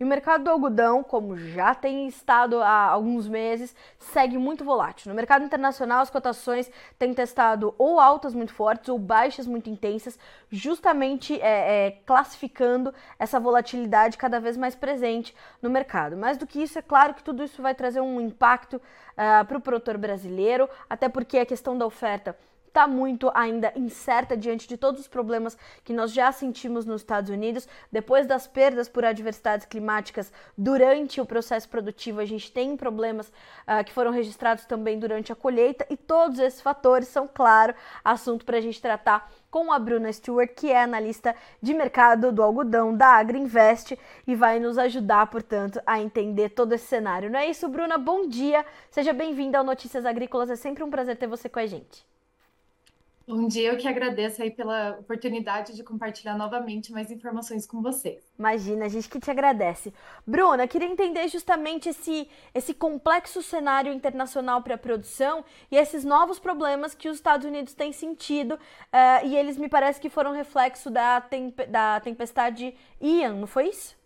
E o mercado do algodão, como já tem estado há alguns meses, segue muito volátil. No mercado internacional, as cotações têm testado ou altas muito fortes ou baixas muito intensas, justamente é, é, classificando essa volatilidade cada vez mais presente no mercado. Mais do que isso, é claro que tudo isso vai trazer um impacto uh, ah, para o produtor brasileiro, até porque a questão da oferta está muito ainda incerta diante de todos os problemas que nós já sentimos nos Estados Unidos. Depois das perdas por adversidades climáticas durante o processo produtivo, a gente tem problemas uh, que foram registrados também durante a colheita, e todos esses fatores são, claro, assunto para a gente tratar com a Bruna Stewart, que é analista de mercado do algodão da Agriinvest e vai nos ajudar, portanto, a entender todo esse cenário. Não é isso, Bruna? Bom dia, seja bem-vinda ao Notícias Agrícolas, é sempre um prazer ter você com a gente. Bom dia, eu que agradeço aí pela oportunidade de compartilhar novamente mais informações com vocês. Imagina, a gente que te agradece. Bruna, queria entender justamente esse, esse complexo cenário internacional para a produção e esses novos problemas que os Estados Unidos têm sentido, uh, e eles me parece que foram reflexo da, temp da tempestade Ian, não foi isso?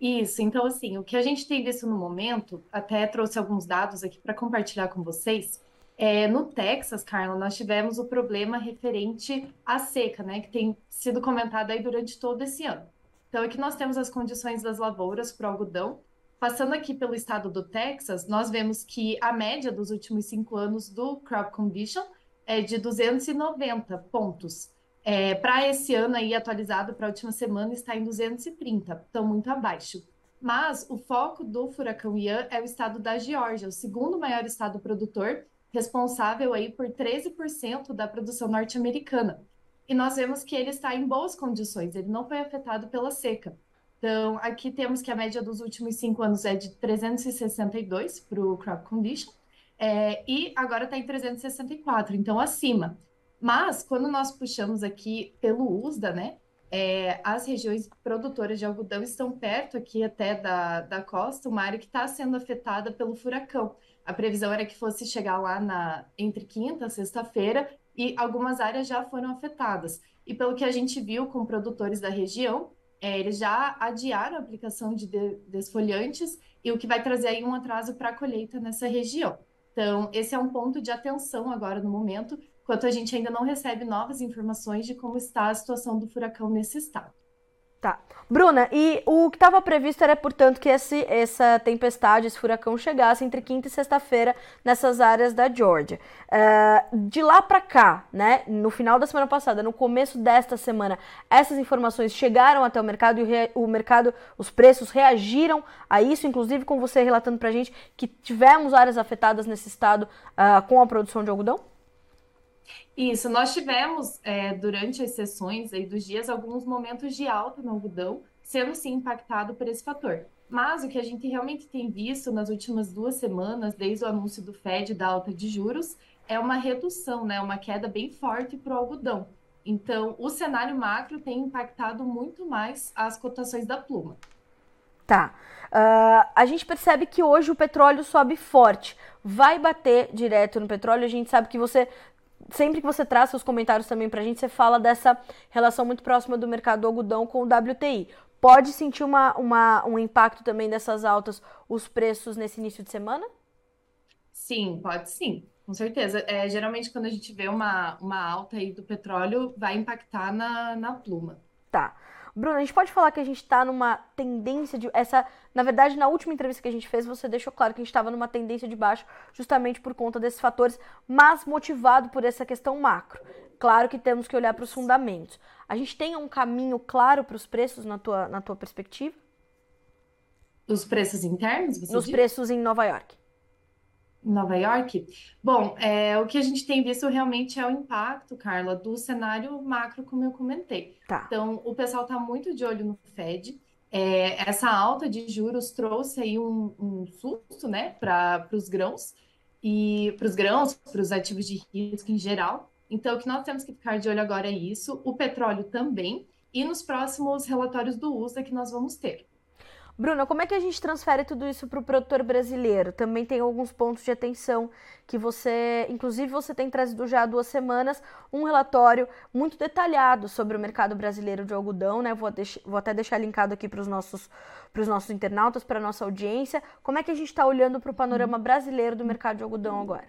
Isso, então assim, o que a gente tem visto no momento, até trouxe alguns dados aqui para compartilhar com vocês. É, no Texas, Carla, nós tivemos o problema referente à seca, né, que tem sido comentado aí durante todo esse ano. Então, aqui nós temos as condições das lavouras para o algodão. Passando aqui pelo estado do Texas, nós vemos que a média dos últimos cinco anos do Crop Condition é de 290 pontos. É, para esse ano aí, atualizado para a última semana, está em 230, então muito abaixo. Mas o foco do furacão Ian é o estado da Geórgia, o segundo maior estado produtor, responsável aí por 13% da produção norte-americana. E nós vemos que ele está em boas condições, ele não foi afetado pela seca. Então, aqui temos que a média dos últimos cinco anos é de 362 para o crop condition, é, e agora está em 364, então acima. Mas, quando nós puxamos aqui pelo USDA, né, é, as regiões produtoras de algodão estão perto aqui até da, da costa, uma área que está sendo afetada pelo furacão. A previsão era que fosse chegar lá na entre quinta e sexta-feira e algumas áreas já foram afetadas. E pelo que a gente viu com produtores da região, é, eles já adiaram a aplicação de, de desfoliantes e o que vai trazer aí um atraso para a colheita nessa região. Então, esse é um ponto de atenção agora no momento, enquanto a gente ainda não recebe novas informações de como está a situação do furacão nesse estado. Tá. Bruna, e o que estava previsto era, portanto, que esse, essa tempestade, esse furacão chegasse entre quinta e sexta-feira nessas áreas da Georgia. Uh, de lá para cá, né, no final da semana passada, no começo desta semana, essas informações chegaram até o mercado e o, o mercado, os preços reagiram a isso, inclusive com você relatando para gente que tivemos áreas afetadas nesse estado uh, com a produção de algodão? Isso, nós tivemos é, durante as sessões aí dos dias alguns momentos de alta no algodão, sendo sim impactado por esse fator. Mas o que a gente realmente tem visto nas últimas duas semanas, desde o anúncio do Fed da alta de juros, é uma redução, né, uma queda bem forte para o algodão. Então, o cenário macro tem impactado muito mais as cotações da pluma. Tá. Uh, a gente percebe que hoje o petróleo sobe forte. Vai bater direto no petróleo. A gente sabe que você sempre que você traz seus comentários também pra gente, você fala dessa relação muito próxima do mercado do algodão com o WTI. Pode sentir uma, uma, um impacto também dessas altas, os preços nesse início de semana? Sim, pode sim, com certeza. É, geralmente, quando a gente vê uma, uma alta aí do petróleo, vai impactar na, na pluma. Tá. Bruno, a gente pode falar que a gente está numa tendência de. Essa, na verdade, na última entrevista que a gente fez, você deixou claro que a gente estava numa tendência de baixo, justamente por conta desses fatores, mas motivado por essa questão macro. Claro que temos que olhar para os fundamentos. A gente tem um caminho claro para os preços na tua, na tua perspectiva? Os preços internos? Nos diz? preços em Nova York. Nova York? Bom, é, o que a gente tem visto realmente é o impacto, Carla, do cenário macro, como eu comentei. Tá. Então, o pessoal está muito de olho no Fed. É, essa alta de juros trouxe aí um, um susto, né, para os grãos e para os grãos, para os ativos de risco em geral. Então, o que nós temos que ficar de olho agora é isso, o petróleo também, e nos próximos relatórios do USA que nós vamos ter. Bruna, como é que a gente transfere tudo isso para o produtor brasileiro? Também tem alguns pontos de atenção que você, inclusive, você tem trazido já há duas semanas um relatório muito detalhado sobre o mercado brasileiro de algodão, né? Vou, deix vou até deixar linkado aqui para os nossos, nossos internautas, para a nossa audiência. Como é que a gente está olhando para o panorama brasileiro do mercado de algodão agora?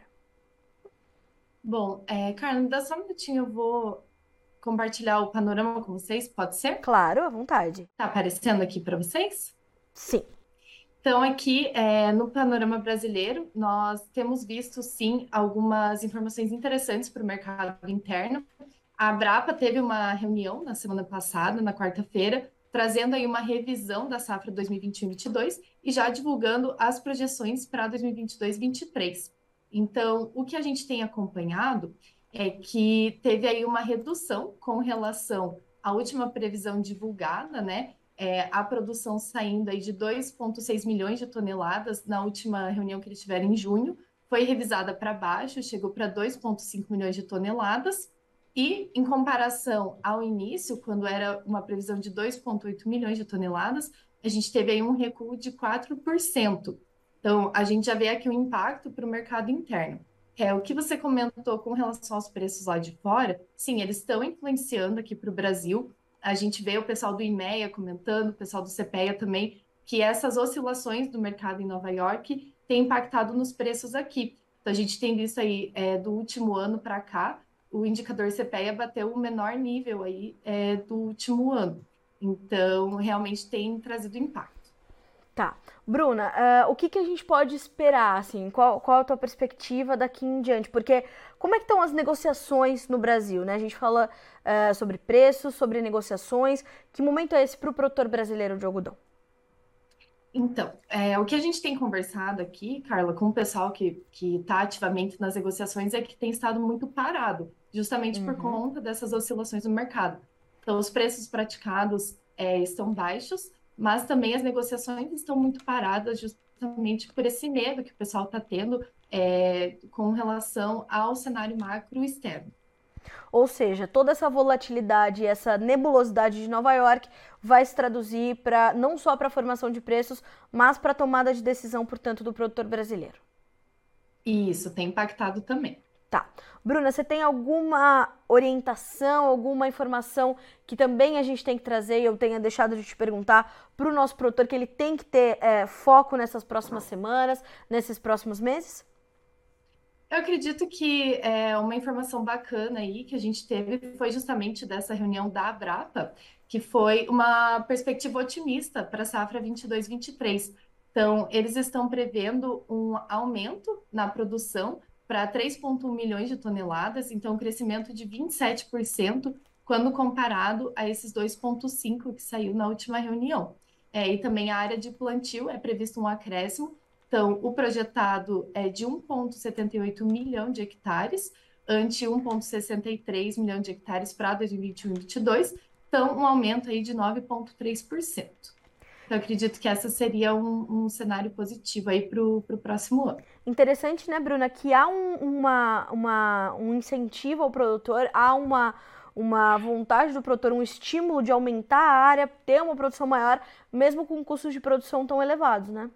Bom, é, Carla, dá só um minutinho, eu vou compartilhar o panorama com vocês, pode ser? Claro, à vontade. Tá aparecendo aqui para vocês? Sim. Então, aqui é, no panorama brasileiro, nós temos visto, sim, algumas informações interessantes para o mercado interno. A Abrapa teve uma reunião na semana passada, na quarta-feira, trazendo aí uma revisão da safra 2021-22 e já divulgando as projeções para 2022-23. Então, o que a gente tem acompanhado é que teve aí uma redução com relação à última previsão divulgada, né? É, a produção saindo aí de 2,6 milhões de toneladas na última reunião que eles tiveram em junho, foi revisada para baixo, chegou para 2,5 milhões de toneladas, e em comparação ao início, quando era uma previsão de 2,8 milhões de toneladas, a gente teve aí um recuo de 4%. Então, a gente já vê aqui o um impacto para o mercado interno. É, o que você comentou com relação aos preços lá de fora, sim, eles estão influenciando aqui para o Brasil. A gente vê o pessoal do IMEA comentando, o pessoal do CPEA também, que essas oscilações do mercado em Nova York têm impactado nos preços aqui. Então, a gente tem visto aí, é, do último ano para cá, o indicador CPEA bateu o menor nível aí é, do último ano. Então, realmente tem trazido impacto. Tá. Bruna, uh, o que, que a gente pode esperar, assim? Qual, qual a tua perspectiva daqui em diante? Porque como é que estão as negociações no Brasil, né? A gente fala uh, sobre preços, sobre negociações. Que momento é esse para o produtor brasileiro de algodão? Então, é, o que a gente tem conversado aqui, Carla, com o pessoal que está ativamente nas negociações é que tem estado muito parado, justamente uhum. por conta dessas oscilações no mercado. Então, os preços praticados é, estão baixos, mas também as negociações estão muito paradas justamente por esse medo que o pessoal está tendo é, com relação ao cenário macro externo. Ou seja, toda essa volatilidade, essa nebulosidade de Nova York vai se traduzir para não só para a formação de preços, mas para a tomada de decisão, portanto, do produtor brasileiro. Isso tem impactado também. Tá. Bruna, você tem alguma orientação, alguma informação que também a gente tem que trazer e eu tenha deixado de te perguntar para o nosso produtor que ele tem que ter é, foco nessas próximas semanas, nesses próximos meses? Eu acredito que é, uma informação bacana aí que a gente teve foi justamente dessa reunião da Abrapa, que foi uma perspectiva otimista para a safra 22-23. Então, eles estão prevendo um aumento na produção para 3,1 milhões de toneladas, então um crescimento de 27% quando comparado a esses 2,5 que saiu na última reunião. É, e também a área de plantio é previsto um acréscimo, então o projetado é de 1,78 milhão de hectares, ante 1,63 milhão de hectares para 2021 e 2022, então um aumento aí de 9,3%. Então, acredito que essa seria um, um cenário positivo aí para o próximo ano. Interessante, né, Bruna, que há um, uma, uma, um incentivo ao produtor, há uma, uma vontade do produtor, um estímulo de aumentar a área, ter uma produção maior, mesmo com custos de produção tão elevados, né?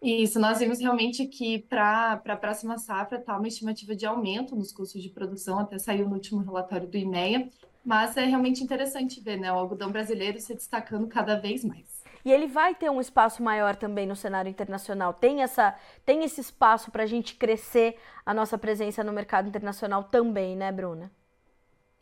Isso, nós vimos realmente que para a próxima safra está uma estimativa de aumento nos custos de produção, até saiu no último relatório do IMEA, mas é realmente interessante ver né, o algodão brasileiro se destacando cada vez mais. E ele vai ter um espaço maior também no cenário internacional. Tem, essa, tem esse espaço para a gente crescer a nossa presença no mercado internacional também, né, Bruna?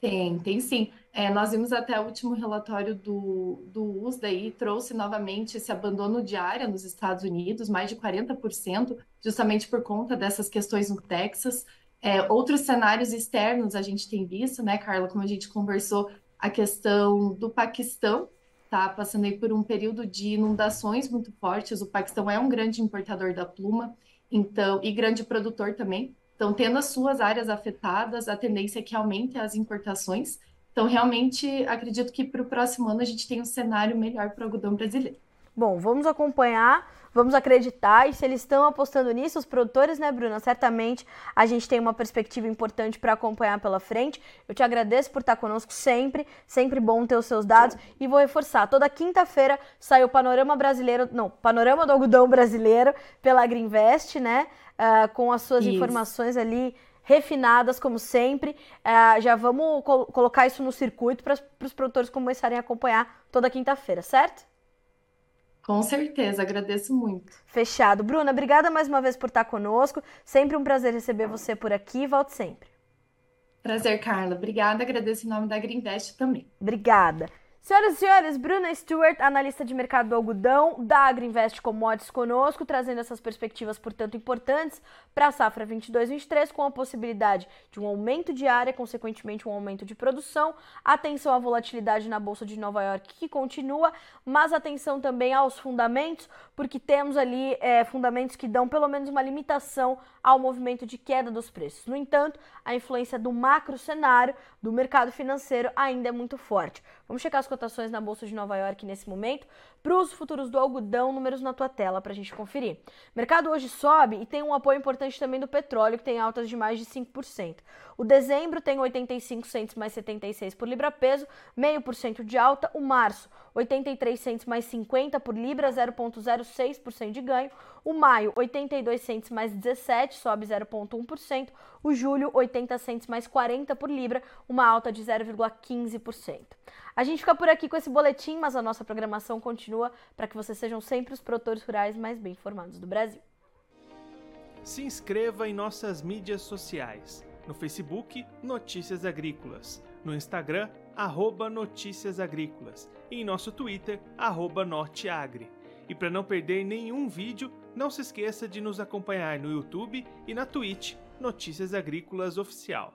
Tem, tem sim. É, nós vimos até o último relatório do, do USDA e trouxe novamente esse abandono de área nos Estados Unidos, mais de 40%, justamente por conta dessas questões no Texas. É, outros cenários externos a gente tem visto, né, Carla, como a gente conversou, a questão do Paquistão, tá passando aí por um período de inundações muito fortes. O Paquistão é um grande importador da pluma, então, e grande produtor também. Então, tendo as suas áreas afetadas, a tendência é que aumente as importações. Então, realmente, acredito que para o próximo ano a gente tem um cenário melhor para o algodão brasileiro. Bom, vamos acompanhar vamos acreditar. E se eles estão apostando nisso, os produtores, né, Bruna? Certamente a gente tem uma perspectiva importante para acompanhar pela frente. Eu te agradeço por estar conosco sempre, sempre bom ter os seus dados. E vou reforçar: toda quinta-feira sai o Panorama Brasileiro, não, Panorama do Algodão Brasileiro pela Greenvest, né? Uh, com as suas Isso. informações ali refinadas, como sempre. Uh, já vamos col colocar isso no circuito para os produtores começarem a acompanhar toda quinta-feira, certo? Com certeza, agradeço muito. Fechado. Bruna, obrigada mais uma vez por estar conosco. Sempre um prazer receber você por aqui. Volte sempre. Prazer, Carla. Obrigada. Agradeço em nome da Greenvest também. Obrigada. Senhoras e senhores, Bruna Stewart, analista de mercado do algodão da Agriinvest Commodities conosco, trazendo essas perspectivas, portanto, importantes para a safra 22-23, com a possibilidade de um aumento de área, consequentemente um aumento de produção, atenção à volatilidade na Bolsa de Nova York que continua, mas atenção também aos fundamentos, porque temos ali é, fundamentos que dão pelo menos uma limitação ao movimento de queda dos preços. No entanto, a influência do macro cenário do mercado financeiro ainda é muito forte. Vamos checar as cotações na Bolsa de Nova York nesse momento. Para os futuros do algodão, números na tua tela para a gente conferir. O mercado hoje sobe e tem um apoio importante também do petróleo, que tem altas de mais de 5%. O dezembro tem 85 centos mais 76 por libra peso, meio por cento de alta. O março, 83 centos mais 50 por libra, 0,06% de ganho. O maio, 82 centos mais 17, sobe 0,1%. O julho, 80 centos mais 40 por libra, uma alta de 0,15%. A gente fica por aqui com esse boletim, mas a nossa programação continua para que vocês sejam sempre os produtores rurais mais bem informados do Brasil. Se inscreva em nossas mídias sociais. No Facebook, Notícias Agrícolas. No Instagram, arroba Notícias Agrícolas. E em nosso Twitter, arroba Norteagri. E para não perder nenhum vídeo, não se esqueça de nos acompanhar no YouTube e na Twitch Notícias Agrícolas Oficial.